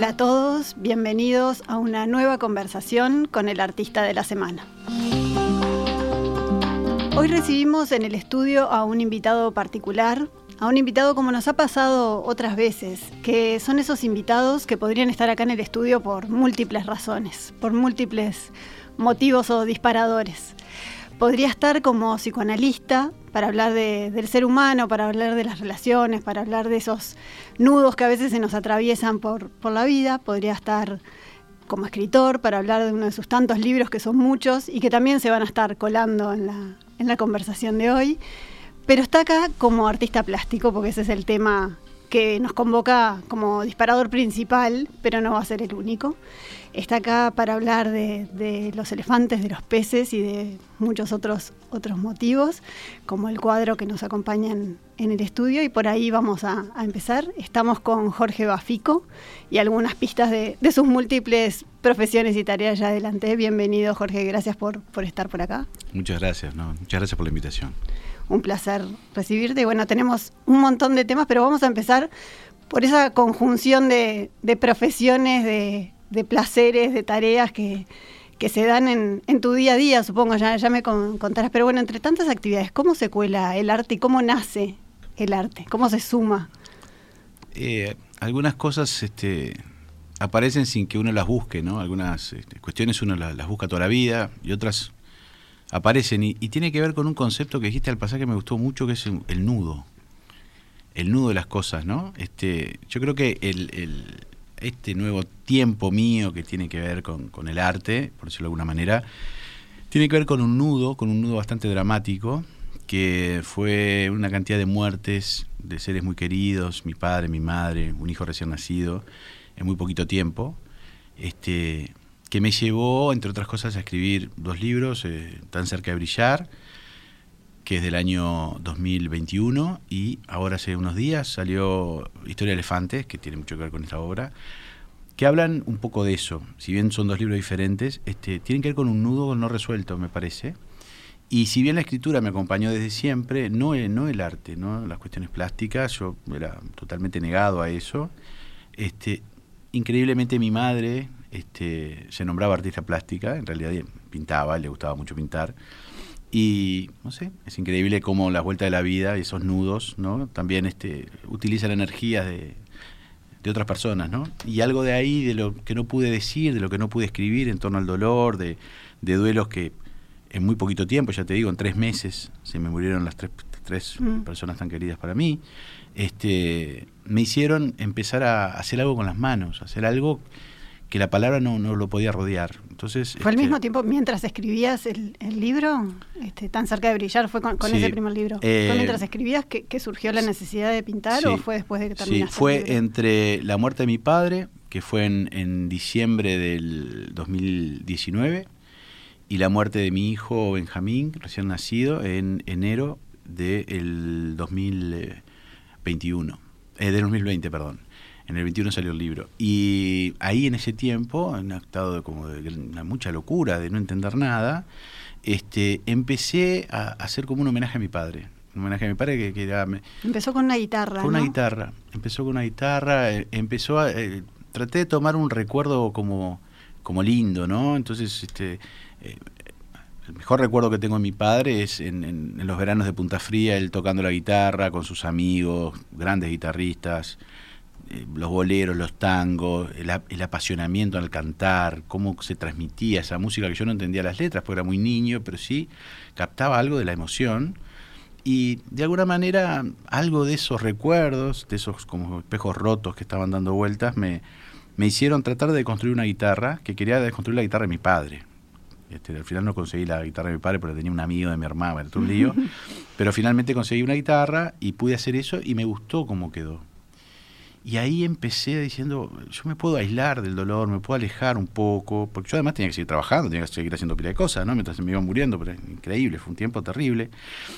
Hola a todos, bienvenidos a una nueva conversación con el artista de la semana. Hoy recibimos en el estudio a un invitado particular, a un invitado como nos ha pasado otras veces, que son esos invitados que podrían estar acá en el estudio por múltiples razones, por múltiples motivos o disparadores. Podría estar como psicoanalista para hablar del ser humano, para hablar de las relaciones, para hablar de esos nudos que a veces se nos atraviesan por, la vida. Podría estar como escritor para hablar de uno de sus tantos libros, que son muchos, y que también se van a estar colando en la, en la conversación de hoy. Pero está acá como artista plástico, porque ese es el tema que nos convoca como disparador principal, pero no va a ser el único. Está acá para hablar de, los elefantes, de los peces y de muchos otros, otros motivos, como el cuadro que nos acompaña en, el estudio. Y por ahí vamos a, empezar. Estamos con Jorge Bafico y algunas pistas de, sus múltiples profesiones y tareas ya adelante. Bienvenido, Jorge. Gracias por, por estar por acá. Muchas gracias. No, muchas gracias por la invitación. Un placer recibirte. Bueno, tenemos un montón de temas, pero vamos a empezar por esa conjunción de profesiones, de placeres, de tareas que, se dan en, tu día a día, supongo, ya, ya me contarás. Pero bueno, entre tantas actividades, ¿cómo se cuela el arte y cómo nace el arte? ¿Cómo se suma? Eh, algunas cosas este, aparecen sin que uno las busque, ¿no? Algunas este, cuestiones uno las, busca toda la vida y otras aparecen. Y, tiene que ver con un concepto que dijiste al pasaje que me gustó mucho, que es el, nudo. El nudo de las cosas, ¿no? Este, yo creo que el este nuevo tiempo mío que tiene que ver con, el arte, por decirlo de alguna manera, tiene que ver con un nudo, con un nudo bastante dramático, que fue una cantidad de muertes de seres muy queridos, mi padre, mi madre, un hijo recién nacido, en muy poquito tiempo, este, que me llevó, entre otras cosas, a escribir dos libros, eh, Tan cerca de brillar, que es del año 2021 y ahora hace unos días salió Historia de Elefantes, que tiene mucho que ver con esta obra, que hablan un poco de eso. Si bien son dos libros diferentes, este, tienen que ver con un nudo no resuelto, me parece. Y si bien la escritura me acompañó desde siempre, no, no el arte, no las cuestiones plásticas, yo era totalmente negado a eso. Este, increíblemente mi madre este, se nombraba artista plástica, en realidad pintaba, le gustaba mucho pintar. Y, no sé, es increíble cómo la vuelta de la vida y esos nudos, ¿no? También este, utilizan energías de, de otras personas, ¿no? Y algo de ahí, de lo que no pude decir, de lo que no pude escribir en torno al dolor, de, de duelos que en muy poquito tiempo, ya te digo, en tres meses se me murieron las tres, tres mm. personas tan queridas para mí, este, me hicieron empezar a hacer algo con las manos, hacer algo que la palabra no, no lo podía rodear. Entonces, ¿Fue al este, mismo tiempo mientras escribías el, libro? Este, ¿Tan cerca de brillar fue con, ese primer libro? ¿Fue eh, mientras escribías que, surgió la necesidad de pintar o fue después de que terminaste? Sí, fue entre la muerte de mi padre, que fue en, en diciembre del 2019, y la muerte de mi hijo Benjamín, recién nacido, en enero del 2021, eh, del 2020, perdón. En el 21 salió el libro. Y ahí en ese tiempo, en un estado de, como de mucha locura, de no entender nada, este, empecé a hacer como un homenaje a mi padre. Un homenaje a mi padre que, era... Empezó con una guitarra. Con una guitarra. Empezó con una guitarra, eh, empezó a... Eh, traté de tomar un recuerdo como, como lindo, ¿no? Entonces, este... Eh, el mejor recuerdo que tengo de mi padre es en, en, los veranos de Punta Fría, él tocando la guitarra con sus amigos, grandes guitarristas, los boleros, los tangos, el, apasionamiento al cantar, cómo se transmitía esa música que yo no entendía las letras porque era muy niño, pero sí captaba algo de la emoción y de alguna manera algo de esos recuerdos, de esos como espejos rotos que estaban dando vueltas, me, me hicieron tratar de construir una guitarra, que quería construir la guitarra de mi padre. Este, al final no conseguí la guitarra de mi padre porque tenía un amigo de mi hermana, era un lío. pero finalmente conseguí una guitarra y pude hacer eso y me gustó cómo quedó. Y ahí empecé diciendo, yo me puedo aislar del dolor, me puedo alejar un poco, porque yo además tenía que seguir trabajando, tenía que seguir haciendo pila de cosas, ¿no? Mientras me iban muriendo, pero increíble, fue un tiempo terrible.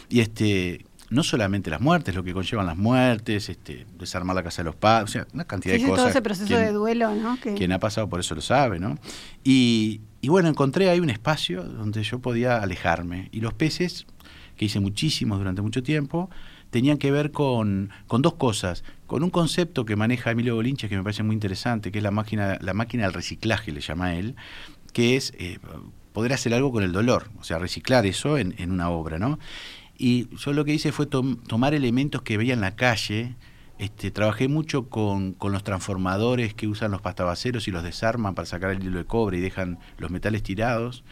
Y este, no solamente las muertes, lo que conllevan las muertes, este, desarmar la casa de los padres, o sea, una cantidad de cosas. todo ese proceso de duelo, ¿no? Quien ha pasado por eso lo sabe, ¿no? Y, y bueno, encontré ahí un espacio donde yo podía alejarme. Y los peces, que hice muchísimos durante mucho tiempo, tenían que ver con, con, dos cosas. Con un concepto que maneja Emilio Bolinches que me parece muy interesante, que es la máquina, la máquina del reciclaje, le llama él, que es eh, poder hacer algo con el dolor, o sea, reciclar eso en, en una obra, ¿no? Y yo lo que hice fue tomar elementos que veía en la calle. Este, trabajé mucho con, con, los transformadores que usan los pastabaceros y los desarman para sacar el hilo de cobre y dejan los metales tirados.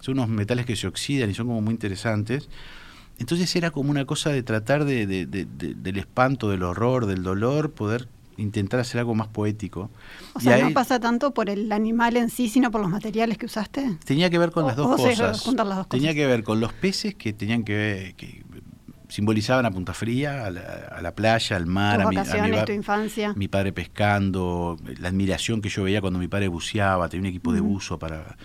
Son unos metales que se oxidan y son como muy interesantes. Entonces era como una cosa de tratar de, del espanto, del horror, del dolor, poder intentar hacer algo más poético. O sea, no pasa tanto por el animal en sí, sino por los materiales que usaste. Tenía que ver con las, dos cosas. Tenía que ver con los peces que tenían que ver, que simbolizaban a Punta Fría, a la, playa, al mar, a mi, a tu infancia. Mi padre pescando, la admiración que yo veía cuando mi padre buceaba, tenía un equipo de buzo para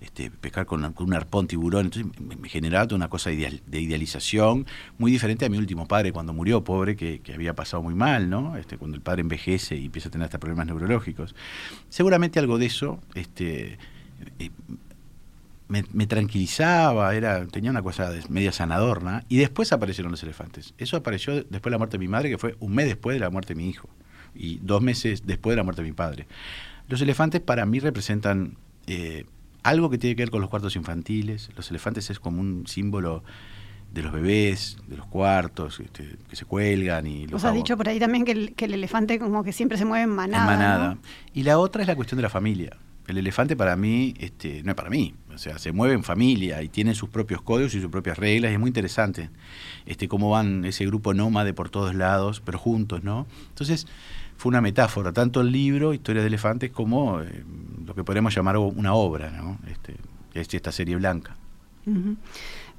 este, pescar con, un arpón tiburón. Entonces me, generaba una cosa de idealización muy diferente a mi último padre cuando murió, pobre, que, había pasado muy mal, ¿no? Este, cuando el padre envejece y empieza a tener hasta problemas neurológicos. Seguramente algo de eso este, eh, me, tranquilizaba, era, tenía una cosa media sanadorna. Y después aparecieron los elefantes. Eso apareció después de la muerte de mi madre, que fue un mes después de la muerte de mi hijo. Y dos meses después de la muerte de mi padre. Los elefantes para mí representan eh, algo que tiene que ver con los cuartos infantiles. Los elefantes es como un símbolo de los bebés, de los cuartos este, que se cuelgan. y Vos has dicho por ahí también que el, elefante como que siempre se mueve en manada. En manada. Y la otra es la cuestión de la familia. El elefante para mí, este, no es para mí, o sea, se mueve en familia y tiene sus propios códigos y sus propias reglas, y es muy interesante este, cómo van ese grupo nómade por todos lados, pero juntos, ¿no? Entonces, fue una metáfora, tanto el libro, Historia de Elefantes, como eh, lo que podemos llamar una obra, ¿no? Este, es esta serie blanca.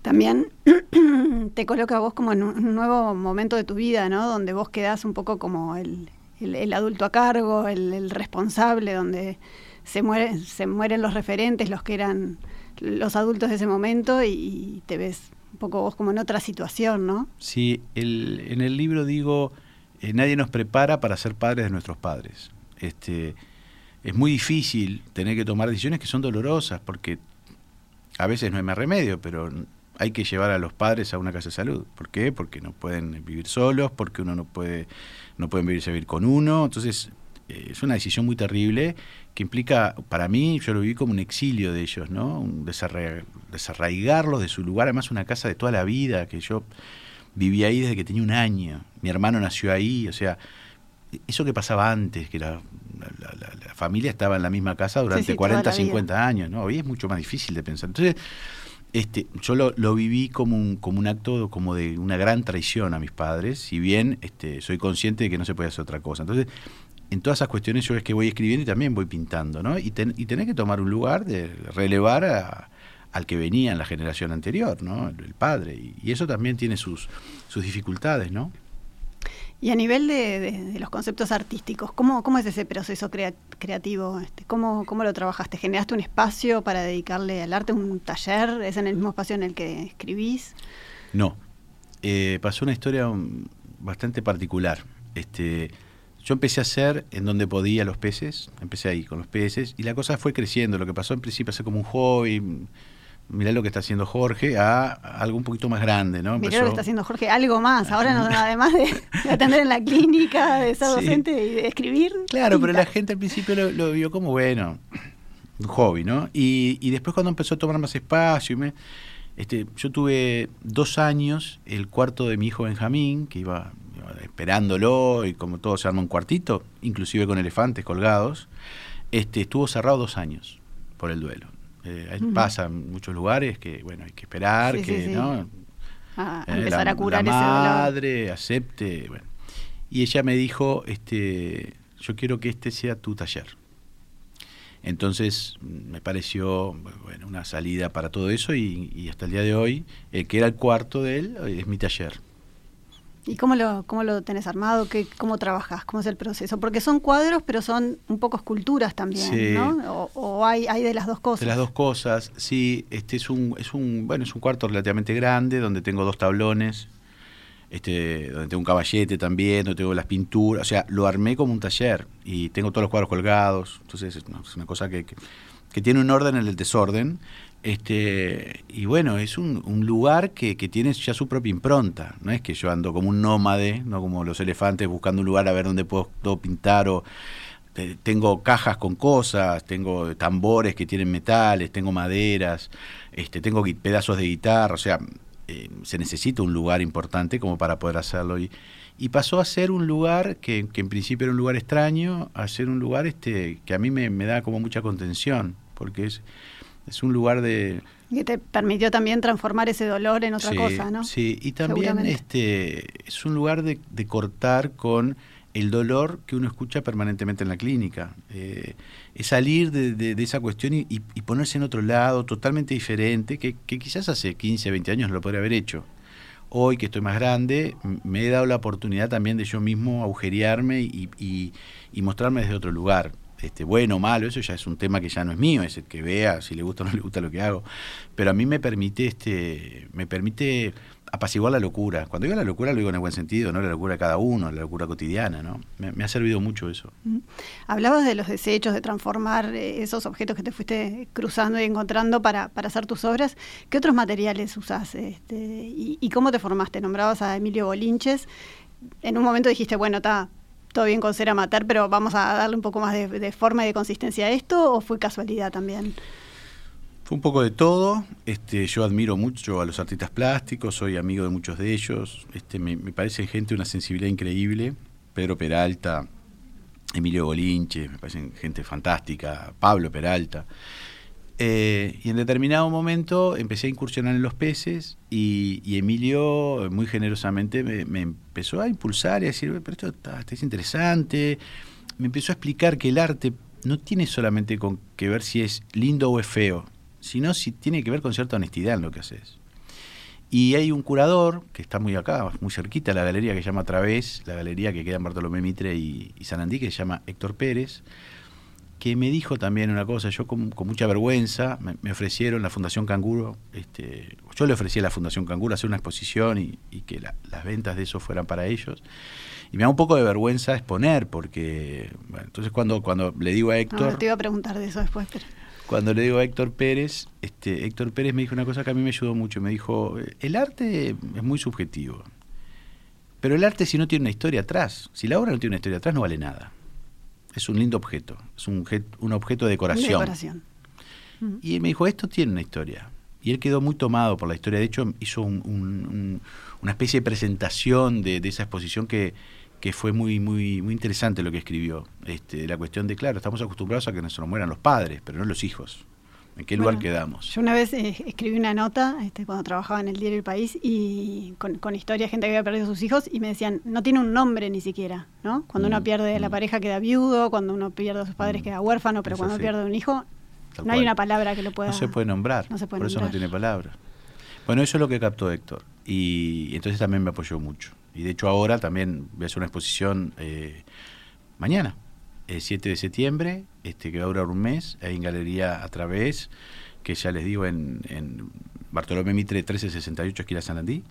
También te coloca vos como en un nuevo momento de tu vida, ¿no? Donde vos quedás un poco como el, adulto a cargo, el, responsable, donde se, muere, se mueren los referentes, los que eran los adultos de ese momento y, te ves un poco vos como en otra situación, ¿no? Sí, en el libro digo eh, nadie nos prepara para ser padres de nuestros padres. Este, es muy difícil tener que tomar decisiones que son dolorosas, porque a veces no hay más remedio, pero hay que llevar a los padres a una casa de salud. ¿Por qué? Porque no pueden vivir solos, porque uno no puede, no pueden vivirse a vivir con uno. Entonces, es una decisión muy terrible que implica, para mí, yo lo viví como un exilio de ellos, ¿no? Un desarraigarlos de su lugar, además una casa de toda la vida, que yo viví ahí desde que tenía un año, mi hermano nació ahí, o sea, eso que pasaba antes, que la, la, familia estaba en la misma casa durante 40, 50 años, ¿no? Hoy es mucho más difícil de pensar. Entonces, este, yo lo, lo, viví como un, como un acto como de una gran traición a mis padres, si bien este, soy consciente de que no se puede hacer otra cosa. Entonces, en todas esas cuestiones yo es que voy escribiendo y también voy pintando, ¿no? Y, ten, y tener que tomar un lugar de relevar a, al que venía en la generación anterior, ¿no? El padre. Y, eso también tiene sus, sus dificultades, ¿no? Y a nivel de, los conceptos artísticos, ¿cómo, ¿cómo, es ese proceso creativo? Este, ¿cómo, ¿Cómo lo trabajaste? ¿Generaste un espacio para dedicarle al arte, un taller? ¿Es en el mismo espacio en el que escribís? No. Eh, pasó una historia bastante particular. Este, yo empecé a hacer en donde podía los peces, empecé ahí con los peces, y la cosa fue creciendo. Lo que pasó en principio fue como un hobby, mirá lo que está haciendo Jorge, a algo un poquito más grande, ¿no? Mirá lo que está haciendo Jorge, algo más. Ahora, no, además de, atender en la clínica, de ser docente y de escribir. Claro, pero la gente al principio lo, vio como, bueno, un hobby, ¿no? Y, y, después cuando empezó a tomar más espacio, y me, este, yo tuve dos años, el cuarto de mi hijo Benjamín, que iba, esperándolo, y como todo se arma un cuartito, inclusive con elefantes colgados, este, estuvo cerrado dos años por el duelo. Eh, pasa en muchos lugares que, bueno, hay que esperar, que, ¿no? A eh, empezar a curar la madre acepte, bueno. Y ella me dijo, este, yo quiero que este sea tu taller. Entonces me pareció bueno, una salida para todo eso y, hasta el día de hoy, el que era el cuarto de él, es mi taller. ¿Y cómo lo, cómo lo tenés armado? ¿Qué, ¿Cómo trabajas? ¿Cómo es el proceso? Porque son cuadros, pero son un poco esculturas también, ¿no? O, hay, hay de las dos cosas. De las dos cosas, sí. Este es un, es un, bueno, es un cuarto relativamente grande donde tengo dos tablones, este, donde tengo un caballete también, donde tengo las pinturas. O sea, lo armé como un taller y tengo todos los cuadros colgados. Entonces es, una cosa que, que, tiene un orden en el desorden este, y bueno, es un, lugar que, tiene ya su propia impronta. No es que yo ando como un nómade, no como los elefantes buscando un lugar a ver dónde puedo, pintar o tengo cajas con cosas, tengo tambores que tienen metales, tengo maderas, este, tengo pedazos de guitarra, o sea, eh, se necesita un lugar importante como para poder hacerlo. Y, y pasó a ser un lugar que, en principio era un lugar extraño, a ser un lugar este, que a mí me, me da como mucha contención, porque es es un lugar de... Que te permitió también transformar ese dolor en otra cosa, ¿no? Sí, y también este, es un lugar de, cortar con el dolor que uno escucha permanentemente en la clínica. Eh, es salir de, esa cuestión y, ponerse en otro lado totalmente diferente, que, quizás hace 15, 20 años no lo podría haber hecho. Hoy que estoy más grande, me he dado la oportunidad también de yo mismo agujerearme y mostrarme desde otro lugar este, bueno o malo, eso ya es un tema que ya no es mío, es el que vea si le gusta o no le gusta lo que hago. Pero a mí me permite, este, me permite apaciguar la locura. Cuando digo la locura lo digo en el buen sentido, no la locura de cada uno, la locura cotidiana, ¿no? Me, ha servido mucho eso. Hablabas de los desechos, de transformar eh, esos objetos que te fuiste cruzando y encontrando para, para hacer tus obras. ¿Qué otros materiales usás? Este, y, cómo te formaste? Nombrabas a Emilio Bolinches. En un momento dijiste, bueno, está todo bien con ser amateur, pero vamos a darle un poco más de, forma y de consistencia a esto, o fue casualidad también? Fue un poco de todo. Este, yo admiro mucho a los artistas plásticos, soy amigo de muchos de ellos. Este, me, me parece gente de una sensibilidad increíble. Pedro Peralta, Emilio Bolinche, me parecen gente fantástica, Pablo Peralta. Eh, y en determinado momento empecé a incursionar en los peces y, Emilio muy generosamente me, empezó a impulsar y a decir, pero esto, está, es interesante. Me empezó a explicar que el arte no tiene solamente con que ver si es lindo o es feo, sino si tiene que ver con cierta honestidad en lo que haces. Y hay un curador que está muy acá, muy cerquita, la galería que se llama Través, la galería que queda en Bartolomé Mitre y, y San Andí, que se llama Héctor Pérez que me dijo también una cosa, yo con, mucha vergüenza me, ofrecieron la Fundación Canguro, este, yo le ofrecí a la Fundación Canguro hacer una exposición y, que las ventas de eso fueran para ellos. Y me da un poco de vergüenza exponer, porque, bueno, entonces cuando, cuando le digo a Héctor... No, te iba a preguntar de eso después, pero... Cuando le digo a Héctor Pérez, este, Héctor Pérez me dijo una cosa que a mí me ayudó mucho, me dijo, el arte es muy subjetivo, pero el arte si no tiene una historia atrás, si la obra no tiene una historia atrás no vale nada es un lindo objeto, es un, un objeto de decoración. Y él me dijo, esto tiene una historia. Y él quedó muy tomado por la historia. De hecho, hizo una especie de presentación de, esa exposición que, que, fue muy, muy, muy interesante lo que escribió. Este, la cuestión de, claro, estamos acostumbrados a que nos mueran los padres, pero no los hijos. ¿En qué lugar quedamos? Yo una vez eh, escribí una nota este, cuando trabajaba en el diario El País y con, con historia de gente que había perdido a sus hijos y me decían, no tiene un nombre ni siquiera, ¿no? Cuando uno mm, pierde a la mm. pareja queda viudo, cuando uno pierde a sus padres mm. queda huérfano, pero cuando pierde un hijo no hay una palabra que lo pueda... No se puede nombrar, por eso no tiene palabra. Bueno, eso es lo que captó Héctor y, entonces también me apoyó mucho. Y de hecho ahora también voy a hacer una exposición eh, mañana, el 7 de septiembre, este, que va a durar un mes, en Galería a través, que ya les digo, en, en Bartolomé Mitre 1368, esquina San Andí,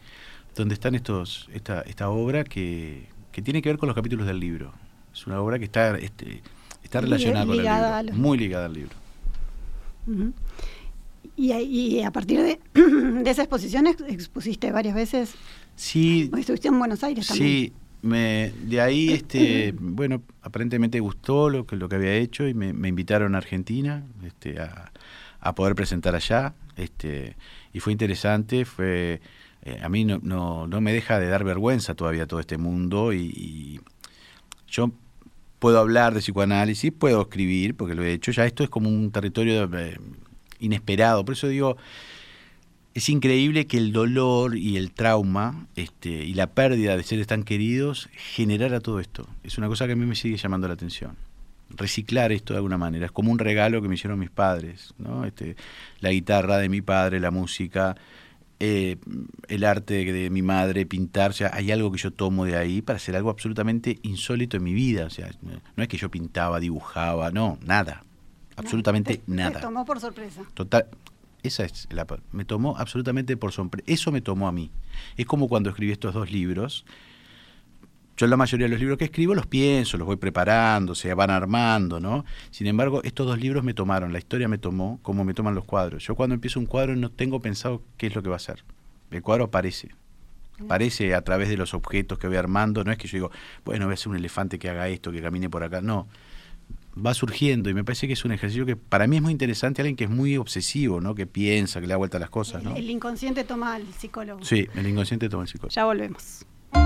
donde están estos, esta, esta obra que, que, tiene que ver con los capítulos del libro. Es una obra que está, este, está relacionada con el libro, muy ligada al libro. y, y, a partir de, de esa exposición expusiste varias veces. Sí. Estuviste en Buenos Aires también. Sí, me, de ahí, este, bueno, aparentemente gustó lo que, lo que había hecho y me, invitaron a Argentina este, a, poder presentar allá. Este, y fue interesante, fue eh, a mí no, no, no, me deja de dar vergüenza todavía todo este mundo y, yo puedo hablar de psicoanálisis, puedo escribir, porque lo he hecho, ya esto es como un territorio eh, inesperado, por eso digo, es increíble que el dolor y el trauma este, y la pérdida de seres tan queridos generara todo esto. Es una cosa que a mí me sigue llamando la atención. reciclar esto de alguna manera. Es como un regalo que me hicieron mis padres, ¿no? Este, la guitarra de mi padre, la música, eh, el arte de, mi madre, pintar, o sea, hay algo que yo tomo de ahí para hacer algo absolutamente insólito en mi vida, o sea, no es que yo pintaba, dibujaba, no, nada, absolutamente nada. Me tomó por sorpresa. Total, esa es la, me tomó absolutamente por sorpresa, eso me tomó a mí. Es como cuando escribí estos dos libros, yo la mayoría de los libros que escribo los pienso, los voy preparando, se van armando, ¿no? Sin embargo, estos dos libros me tomaron, la historia me tomó como me toman los cuadros. Yo cuando empiezo un cuadro no tengo pensado qué es lo que va a ser. El cuadro aparece. Aparece a través de los objetos que voy armando. No es que yo digo, bueno, voy a ser un elefante que haga esto, que camine por acá. No. Va surgiendo y me parece que es un ejercicio que para mí es muy interesante. Alguien que es muy obsesivo, ¿no? Que piensa, que le da vuelta a las cosas, ¿no? El inconsciente toma al psicólogo. Sí, el inconsciente toma al psicólogo. Ya volvemos.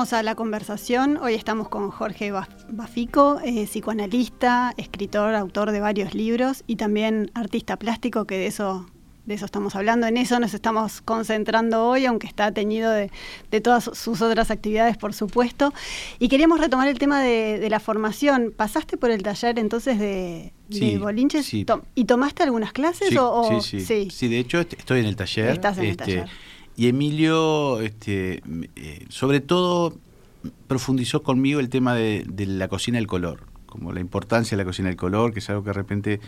Volvemos a la conversación. Hoy estamos con Jorge Bafico, eh, psicoanalista, escritor, autor de varios libros y también artista plástico, que de eso, de eso estamos hablando. En eso nos estamos concentrando hoy, aunque está teñido de, todas sus otras actividades, por supuesto. Y queríamos retomar el tema de, la formación. ¿Pasaste por el taller entonces de, Bolinches y tomaste algunas clases? o, sí, sí, sí, de hecho estoy en el taller. Estás en el este, taller y Emilio, este, eh, sobre todo, profundizó conmigo el tema de, la cocina del color, como la importancia de la cocina del color, que es algo que de repente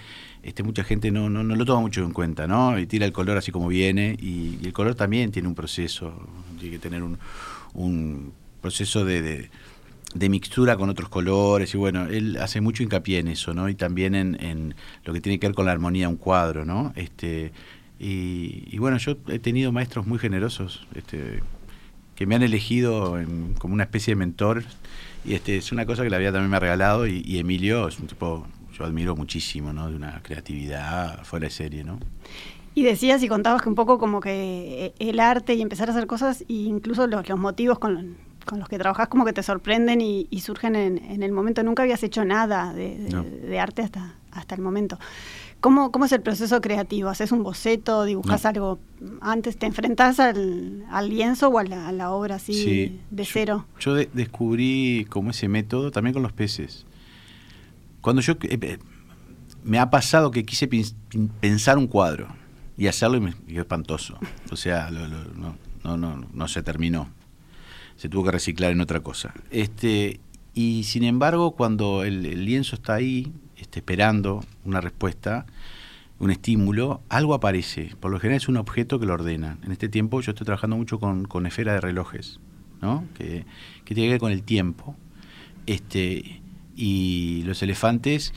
este, mucha gente no, lo toma mucho en cuenta, ¿no? Y tira el color así como viene, y, el color también tiene un proceso, tiene que tener un, proceso de, de, mixtura con otros colores, y bueno, él hace mucho hincapié en eso, ¿no? Y también en, en lo que tiene que ver con la armonía de un cuadro, ¿no? Este, y, bueno, yo he tenido maestros muy generosos este, que me han elegido como una especie de mentor. Y este es una cosa que la vida también me ha regalado. Y, Emilio es un tipo, yo admiro muchísimo, ¿no? De una creatividad fuera de serie, ¿no? Y decías y contabas que un poco como que el arte y empezar a hacer cosas, e incluso los, motivos con, los que trabajas, como que te sorprenden y, surgen en, el momento. Nunca habías hecho nada de, arte hasta, hasta el momento. ¿Cómo, ¿Cómo, es el proceso creativo? ¿Haces un boceto, dibujas algo antes? ¿Te enfrentas al, lienzo o a la, obra así de cero? Yo, descubrí como ese método también con los peces. Cuando yo... Eh, eh, me ha pasado que quise pensar un cuadro y hacerlo y me quedó espantoso. O sea, no, no, no, no se terminó. Se tuvo que reciclar en otra cosa. Este, y sin embargo, cuando el lienzo está ahí, este, esperando una respuesta, un estímulo, algo aparece. Por lo general es un objeto que lo ordena. En este tiempo yo estoy trabajando mucho con, con esfera de relojes, ¿no? que, tiene que ver con el tiempo. Este, y los elefantes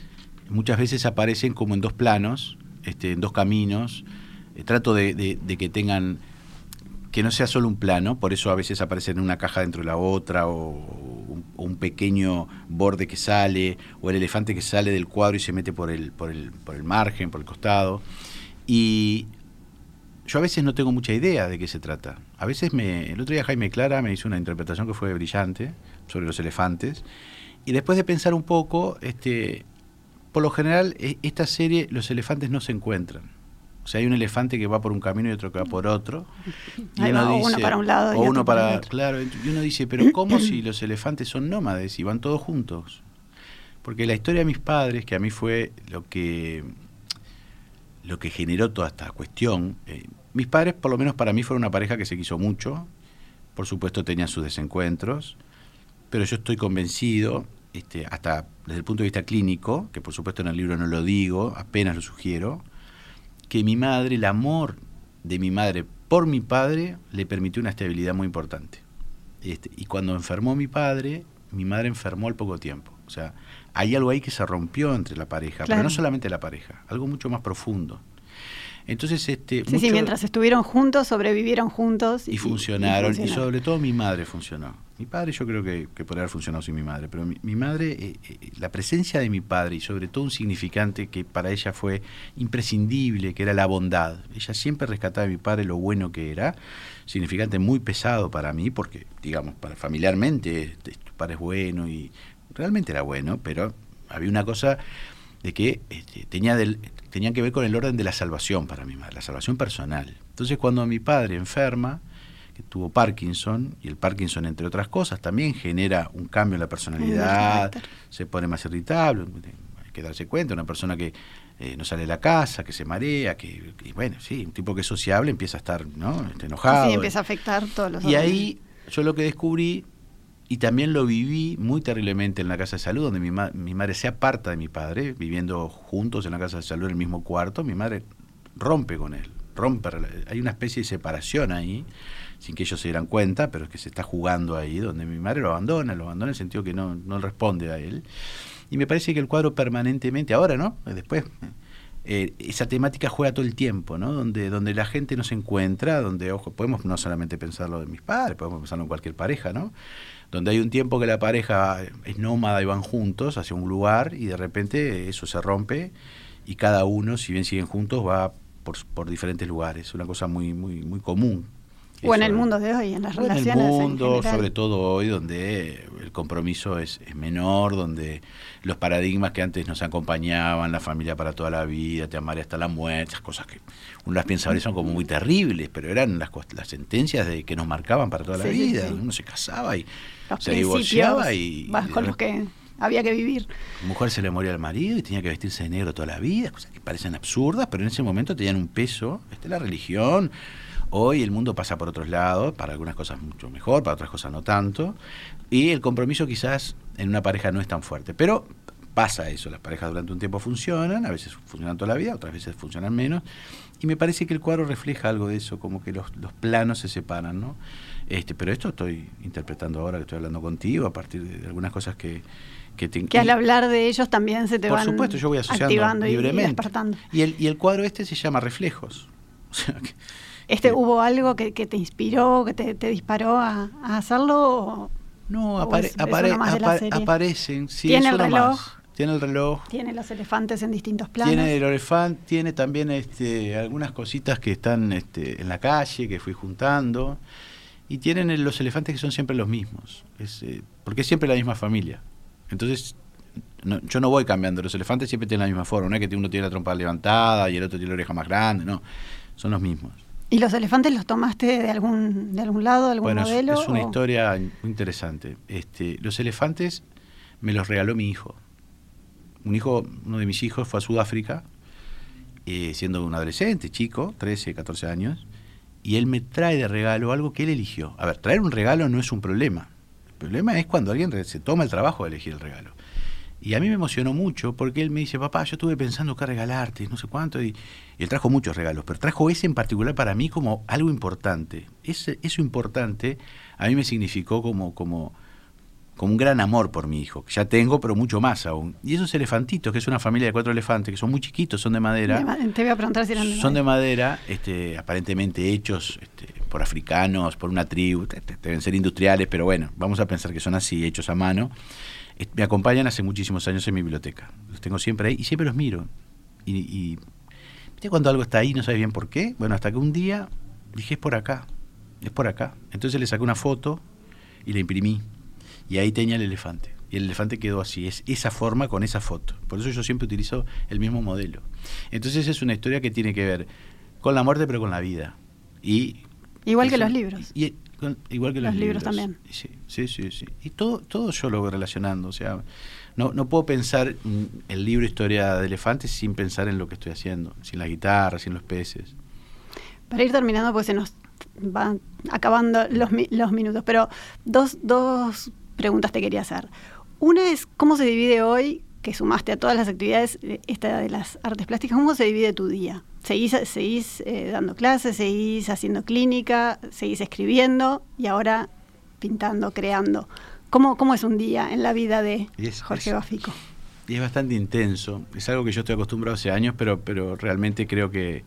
muchas veces aparecen como en dos planos, este, en dos caminos. Eh, trato de, que tengan que no sea solo un plano, por eso a veces aparecen en una caja dentro de la otra, o un, pequeño borde que sale, o el elefante que sale del cuadro y se mete por el, por el, por el margen, por el costado. Y yo a veces no tengo mucha idea de qué se trata. A veces me. El otro día Jaime Clara me hizo una interpretación que fue brillante sobre los elefantes. Y después de pensar un poco, este, por lo general, e, esta serie, los elefantes no se encuentran. O sea, hay un elefante que va por un camino y otro que va por otro. Y uno, dice, para un lado y uno para, Claro, y uno dice, pero ¿cómo si los elefantes son nómades y van todos juntos? Porque la historia de mis padres, que a mí fue lo que, lo que generó toda esta cuestión, eh, mis padres, por lo menos para mí, fueron una pareja que se quiso mucho, por supuesto tenían sus desencuentros, pero yo estoy convencido, este, hasta desde el punto de vista clínico, que por supuesto en el libro no lo digo, apenas lo sugiero, que mi madre, el amor de mi madre por mi padre, le permitió una estabilidad muy importante. Este, y cuando enfermó mi padre, mi madre enfermó al poco tiempo. O sea, hay algo ahí que se rompió entre la pareja, pero no solamente la pareja, algo mucho más profundo. Entonces, este. Sí, sí, mientras estuvieron juntos, sobrevivieron juntos. Y, funcionaron, y, sobre todo mi madre funcionó. Mi padre yo creo que, que podría haber funcionado sin mi madre, pero mi, madre, eh, eh, la presencia de mi padre y sobre todo un significante que para ella fue imprescindible, que era la bondad. Ella siempre rescataba de mi padre lo bueno que era, significante muy pesado para mí, porque, digamos, para familiarmente, este, tu padre es bueno y realmente era bueno, pero había una cosa de que este, tenía del, tenían que ver con el orden de la salvación para mi madre, la salvación personal. Entonces cuando mi padre enferma, que tuvo Parkinson, y el Parkinson entre otras cosas también genera un cambio en la personalidad, se pone más irritable, hay que darse cuenta, una persona que eh, no sale de la casa, que se marea, que, bueno, sí, un tipo que es sociable empieza a estar ¿no? Este, enojado. Sí, empieza a afectar todos los Y ahí yo lo que descubrí y también lo viví muy terriblemente en la casa de salud, donde mi, mi madre se aparta de mi padre, viviendo juntos en la casa de salud en el mismo cuarto, mi madre rompe con él, rompe, hay una especie de separación ahí, sin que ellos se dieran cuenta, pero es que se está jugando ahí, donde mi madre lo abandona, lo abandona en el sentido que no, no responde a él. Y me parece que el cuadro permanentemente, ahora, ¿no? Después, eh, esa temática juega todo el tiempo, ¿no? Donde, donde la gente no se encuentra, donde, ojo, podemos no solamente pensarlo de mis padres, podemos pensarlo en cualquier pareja, ¿no? Donde hay un tiempo que la pareja es nómada y van juntos hacia un lugar y de repente eso se rompe y cada uno, si bien siguen juntos, va por, diferentes lugares. Es una cosa muy, muy, muy común o en el mundo de hoy, en las relaciones. En el mundo, sobre todo hoy, donde el compromiso es, menor, donde los paradigmas que antes nos acompañaban, la familia para toda la vida, te amaré hasta la muerte, esas cosas que uno las piensa ahora son como muy terribles, pero eran las, las sentencias de que nos marcaban para toda la vida. Uno se casaba y se divorciaba y. Vas con los que había que vivir. mujer se le moría al marido y tenía que vestirse de negro toda la vida, cosas que parecen absurdas, pero en ese momento tenían un peso. Este, la religión Hoy el mundo pasa por otros lados, para algunas cosas mucho mejor, para otras cosas no tanto, y el compromiso quizás en una pareja no es tan fuerte, pero pasa eso, las parejas durante un tiempo funcionan, a veces funcionan toda la vida, otras veces funcionan menos, y me parece que el cuadro refleja algo de eso, como que los, planos se separan, ¿no? Este, pero esto estoy interpretando ahora que estoy hablando contigo, a partir de, algunas cosas que, que, que al hablar de ellos también se te por van supuesto, yo voy asociando libremente. Y, el, y el cuadro este se llama Reflejos. O sea, que, este, ¿Hubo algo que, te inspiró, que te, disparó a, hacerlo? no, aparecen. Sí, ¿Tiene el reloj? Tiene el reloj. Tiene los elefantes en distintos planos. Tiene el elefante, tiene también este, algunas cositas que están este, en la calle, que fui juntando. Y tienen los elefantes que son siempre los mismos. Es, eh, porque es siempre la misma familia. Entonces, yo no voy cambiando. Los elefantes siempre tienen la misma forma. No es que uno tiene la trompa levantada y el otro tiene la oreja más grande. No, son los mismos. ¿Y los elefantes los tomaste de algún, de algún lado, de algún modelo? Es, es una historia muy interesante. Este, los elefantes me los regaló mi hijo. Un hijo, uno de mis hijos fue a Sudáfrica, eh, siendo un adolescente, chico, 13, 14 años, y él me trae de regalo algo que él eligió. A ver, traer un regalo no es un problema. El problema es cuando alguien se toma el trabajo de elegir el regalo. Y a mí me emocionó mucho porque él me dice, papá, yo estuve pensando qué regalarte, no sé cuánto, y, él trajo muchos regalos, pero trajo ese en particular para mí como algo importante. Ese, eso importante a mí me significó como, como, como un gran amor por mi hijo, que ya tengo, pero mucho más aún. Y esos elefantitos, que es una familia de cuatro elefantes, que son muy chiquitos, son de madera. te voy a preguntar si eran de Son de madera, este, aparentemente hechos este, por africanos, por una tribu, deben ser industriales, pero bueno, vamos a pensar que son así, hechos a mano me acompañan hace muchísimos años en mi biblioteca. Los tengo siempre ahí y siempre los miro. Y, y cuando algo está ahí no sabes bien por qué? Bueno, hasta que un día dije, es por acá, es por acá. Entonces le saqué una foto y la imprimí. Y ahí tenía el elefante. Y el elefante quedó así, es esa forma con esa foto. Por eso yo siempre utilizo el mismo modelo. Entonces es una historia que tiene que ver con la muerte pero con la vida. Y Igual que los libros. Y, igual que los, libros, también. Sí, sí, sí, sí. Y todo, todo yo lo voy relacionando. O sea, no, no puedo pensar el libro Historia de Elefantes sin pensar en lo que estoy haciendo, sin la guitarra, sin los peces. Para ir terminando, pues se nos van acabando los, los minutos, pero dos, dos preguntas te quería hacer. Una es, ¿cómo se divide hoy, que sumaste a todas las actividades, eh, esta de las artes plásticas, cómo se divide tu día? ¿Seguís, seguís eh, dando clases, seguís haciendo clínica, seguís escribiendo y ahora pintando, creando? ¿Cómo, cómo es un día en la vida de Jorge Bafico? Y es bastante intenso. Es algo que yo estoy acostumbrado hace años, pero, pero realmente creo que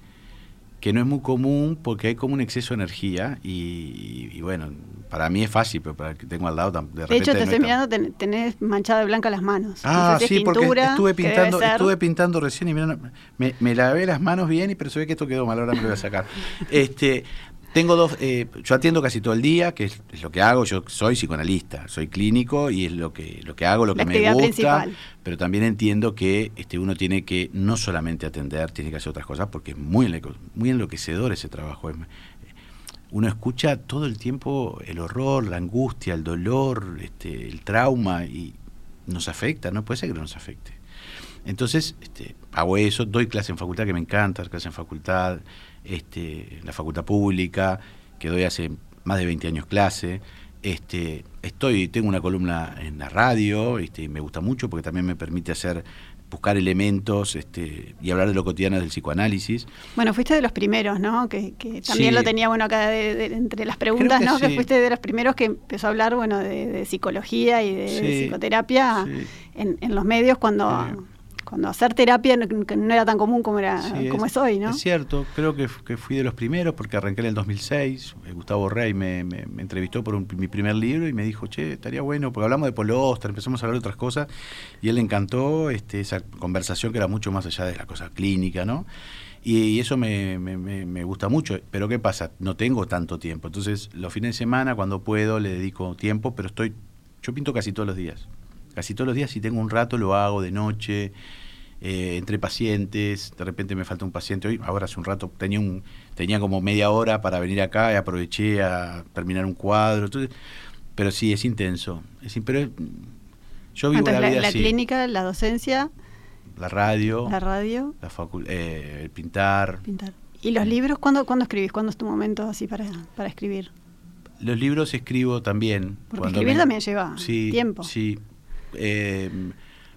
que no es muy común porque hay como un exceso de energía y, bueno, para mí es fácil, pero para el que tengo al lado de, de hecho te estoy mirando, tenés manchada de blanca las manos. Ah, sí, porque estuve pintando, estuve pintando recién y me, me, lavé las manos bien y pero se ve que esto quedó mal, ahora me lo voy a sacar. este, tengo dos, eh, yo atiendo casi todo el día, que es, lo que hago, yo soy psicoanalista, soy clínico y es lo que, lo que hago, lo que me gusta, principal. pero también entiendo que este, uno tiene que no solamente atender, tiene que hacer otras cosas porque es muy, muy enloquecedor ese trabajo. Uno escucha todo el tiempo el horror, la angustia, el dolor, este, el trauma y nos afecta, no puede ser que no nos afecte. Entonces, este, hago eso, doy clase en facultad, que me encanta, clase en facultad, este, la facultad pública, que doy hace más de 20 años clase. Este, estoy, tengo una columna en la radio, este, me gusta mucho porque también me permite hacer buscar elementos este, y hablar de lo cotidiano del psicoanálisis. Bueno, fuiste de los primeros, ¿no? Que, también lo tenía, bueno, acá entre las preguntas, ¿no? Que fuiste de los primeros que empezó a hablar, bueno, de, psicología y de, psicoterapia en, los medios cuando cuando hacer terapia no, era tan común como era como es, hoy, ¿no? Es cierto, creo que, fui de los primeros porque arranqué en el 2006. Eh, Gustavo Rey me, entrevistó por mi primer libro y me dijo, che, estaría bueno, porque hablamos de Polostar, empezamos a hablar de otras cosas y él le encantó este, esa conversación que era mucho más allá de la cosa clínica, ¿no? Y, eso me, me, gusta mucho. Pero ¿qué pasa? No tengo tanto tiempo. Entonces, los fines de semana, cuando puedo, le dedico tiempo, pero estoy. Yo pinto casi todos los días. Casi todos los días, si tengo un rato, lo hago de noche, eh, entre pacientes, de repente me falta un paciente. Hoy, ahora hace un rato, tenía, un, tenía como media hora para venir acá y aproveché a terminar un cuadro. pero sí, es intenso. Es, pero yo vivo la, vida la clínica, la docencia. La radio. La radio. La eh, el pintar. Pintar. ¿Y los libros? ¿Cuándo, ¿cuándo escribís? ¿Cuándo es tu momento así para, para escribir? Los libros escribo también. Porque escribir también lleva tiempo. Sí, eh,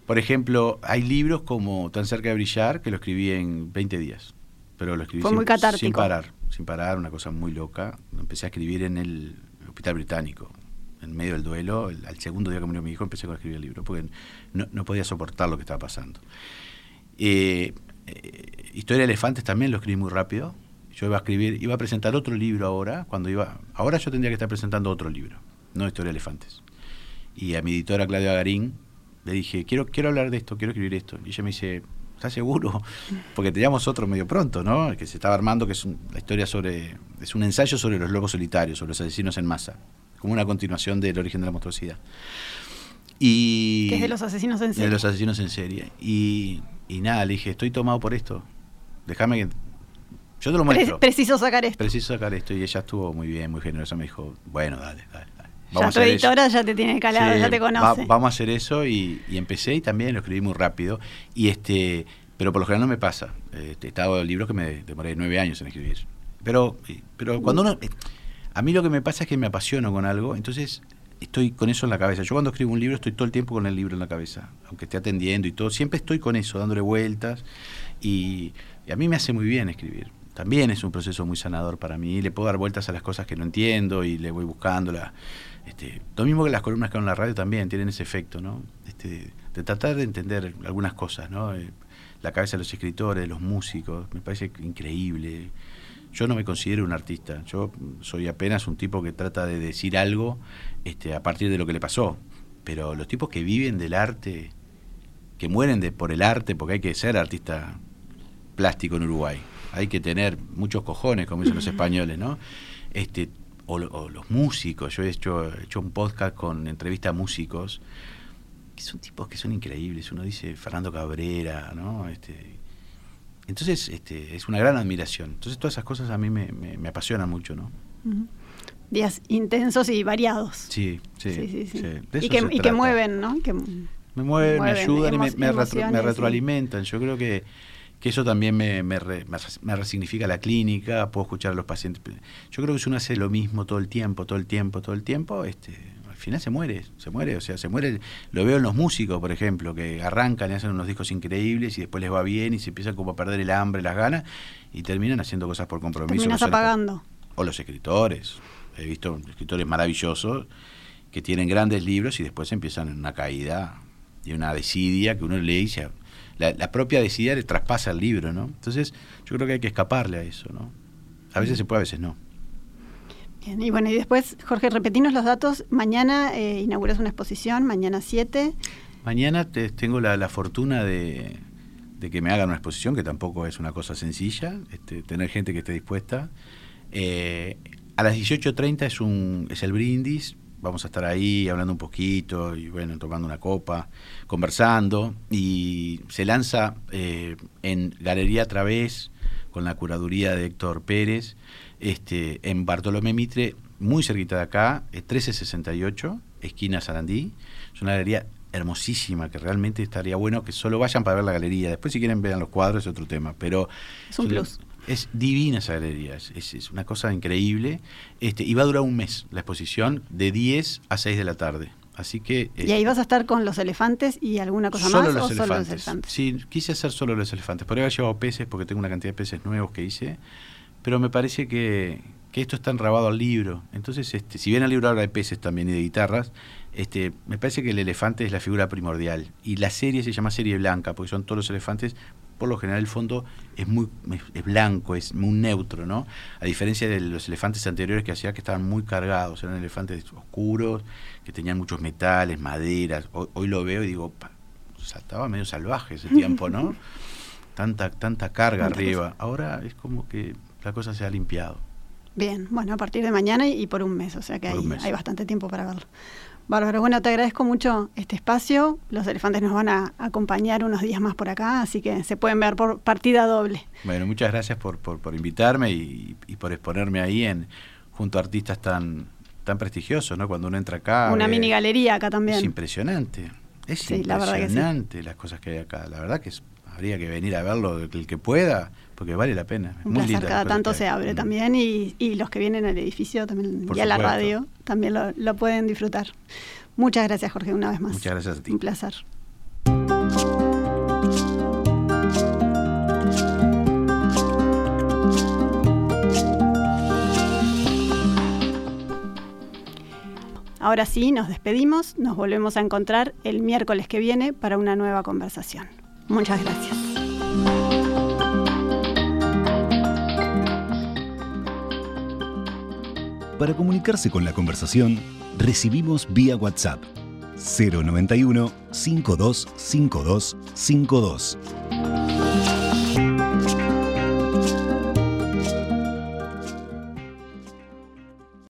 por ejemplo, hay libros como Tan cerca de brillar que lo escribí en 20 días. Pero lo escribí sin, parar, sin parar, una cosa muy loca. Empecé a escribir en el Hospital Británico, en medio del duelo. al segundo día que murió mi hijo empecé a escribir el libro, porque no, podía soportar lo que estaba pasando. Eh, eh, Historia de elefantes también lo escribí muy rápido. Yo iba a escribir, iba a presentar otro libro ahora, cuando iba, ahora yo tendría que estar presentando otro libro, no Historia de elefantes y a mi editora Claudia Garín le dije, quiero, quiero hablar de esto, quiero escribir esto. Y ella me dice, ¿estás seguro? Porque teníamos otro medio pronto, ¿no? Que se estaba armando, que es la historia sobre, es un ensayo sobre los lobos solitarios, sobre los asesinos en masa, como una continuación del origen de la monstruosidad. Y, que es de los asesinos en serie. De los asesinos en serie. Y, y nada, le dije, estoy tomado por esto. Déjame que... Yo te lo muestro. preciso sacar esto. Preciso sacar esto. Y ella estuvo muy bien, muy generosa. Me dijo, bueno, dale, dale ya tu editora ya te tiene calado, ya te conoce. vamos a hacer eso y, empecé y también lo escribí muy rápido. Y este, pero por lo general no me pasa. Este, he estado en libros que me demoré nueve años en escribir. Pero, pero cuando uno, a mí lo que me pasa es que me apasiono con algo, entonces estoy con eso en la cabeza. Yo cuando escribo un libro estoy todo el tiempo con el libro en la cabeza, aunque esté atendiendo y todo, siempre estoy con eso, dándole vueltas y, y a mí me hace muy bien escribir también es un proceso muy sanador para mí. Le puedo dar vueltas a las cosas que no entiendo y le voy buscando la, este, lo mismo que las columnas que en la radio también tienen ese efecto, ¿no? Este, de tratar de entender algunas cosas, ¿no? Eh, la cabeza de los escritores, de los músicos, me parece increíble. Yo no me considero un artista, yo soy apenas un tipo que trata de decir algo este, a partir de lo que le pasó. Pero los tipos que viven del arte, que mueren de, por el arte, porque hay que ser artista plástico en Uruguay, hay que tener muchos cojones, como dicen los españoles, ¿no? Este, o, los músicos. Yo he hecho, hecho un podcast con entrevista a músicos que son tipos que son increíbles. Uno dice Fernando Cabrera, ¿no? Este, entonces este, es una gran admiración. Entonces todas esas cosas a mí me, me, apasionan mucho, ¿no? días intensos y variados. Sí, sí. Sí, sí, sí. Y, que, y que mueven, ¿no? Que, Me mueven, me ayudan y me, me retro- retroalimentan. Yo creo que, que eso también me, me, re- me res- me resignifica la clínica, puedo escuchar a los pacientes. Yo creo que si uno hace lo mismo todo el tiempo, todo el tiempo, todo el tiempo, este, al final se muere, se muere, o sea, se muere. Lo veo en los músicos, por ejemplo, que arrancan y hacen unos discos increíbles y después les va bien y se empiezan como a perder el hambre, las ganas y terminan haciendo cosas por compromiso. terminas por- apagando. o los escritores. He visto escritores maravillosos que tienen grandes libros y después empiezan en una caída y una desidia que uno lee y se, la, la propia desidia le traspasa el libro, ¿no? Entonces yo creo que hay que escaparle a eso, ¿no? A veces se puede, a veces no. Bien, y bueno, y después, Jorge, repetinos los datos. Mañana eh, inauguras una exposición, mañana 7. Mañana te- tengo la, la fortuna de, de que me hagan una exposición, que tampoco es una cosa sencilla, este, tener gente que esté dispuesta. Eh, a las 18.30 es, un, es el brindis, vamos a estar ahí hablando un poquito y bueno, tomando una copa, conversando. Y se lanza eh, en Galería Través, con la curaduría de Héctor Pérez, este, en Bartolomé Mitre, muy cerquita de acá, eh, 1368, esquina Sarandí. Es una galería hermosísima que realmente estaría bueno que solo vayan para ver la galería. Después si quieren vean los cuadros es otro tema, pero Es un plus. Es divina esa galería, es, es- una cosa increíble. Este, y va a durar un mes la exposición, de 10 a 6 de la tarde. Así que... Y ahí este, vas a estar con los elefantes y alguna cosa solo más los o solo los elefantes. Sí, quise hacer solo los elefantes. Podría haber llevado peces porque tengo una cantidad de peces nuevos que hice, pero me parece que, que esto está enrabado al libro. Entonces, este, si bien el libro habla de peces también y de guitarras, este, me parece que el elefante es la figura primordial. Y la serie se llama Serie Blanca, porque son todos los elefantes. Por lo general el fondo es muy es, blanco, es muy neutro, ¿no? A diferencia de los elefantes anteriores que hacía que estaban muy cargados, eran elefantes oscuros, que tenían muchos metales, maderas. Hoy, hoy lo veo y digo, pa, o sea, estaba medio salvaje ese tiempo, ¿no? Tanta, tanta carga arriba. Ahora es como que la cosa se ha limpiado. Bien, bueno, a partir de mañana y, y por un mes, o sea que hay, hay bastante tiempo para verlo. Bárbaro, bueno, te agradezco mucho este espacio. Los elefantes nos van a acompañar unos días más por acá, así que se pueden ver por partida doble. Bueno, muchas gracias por, por, por invitarme y, y por exponerme ahí en junto a artistas tan tan prestigiosos, ¿no? Cuando uno entra acá. Una ve- mini galería acá Es también. impresionante. Es Sí, la verdad que sí. impresionante las cosas que hay acá. La verdad que es- habría que venir a verlo el que pueda, porque vale la pena. Es Un muy placer, linda cada tanto se abre Mm. también y, y los que vienen al edificio también Por y a la radio también lo, lo pueden disfrutar. Muchas gracias, Jorge, una vez más. Muchas gracias a ti. Un placer. Ahora sí, nos despedimos, nos volvemos a encontrar el miércoles que viene para una nueva conversación. Muchas gracias. Para comunicarse con la conversación, recibimos vía WhatsApp 091 525252.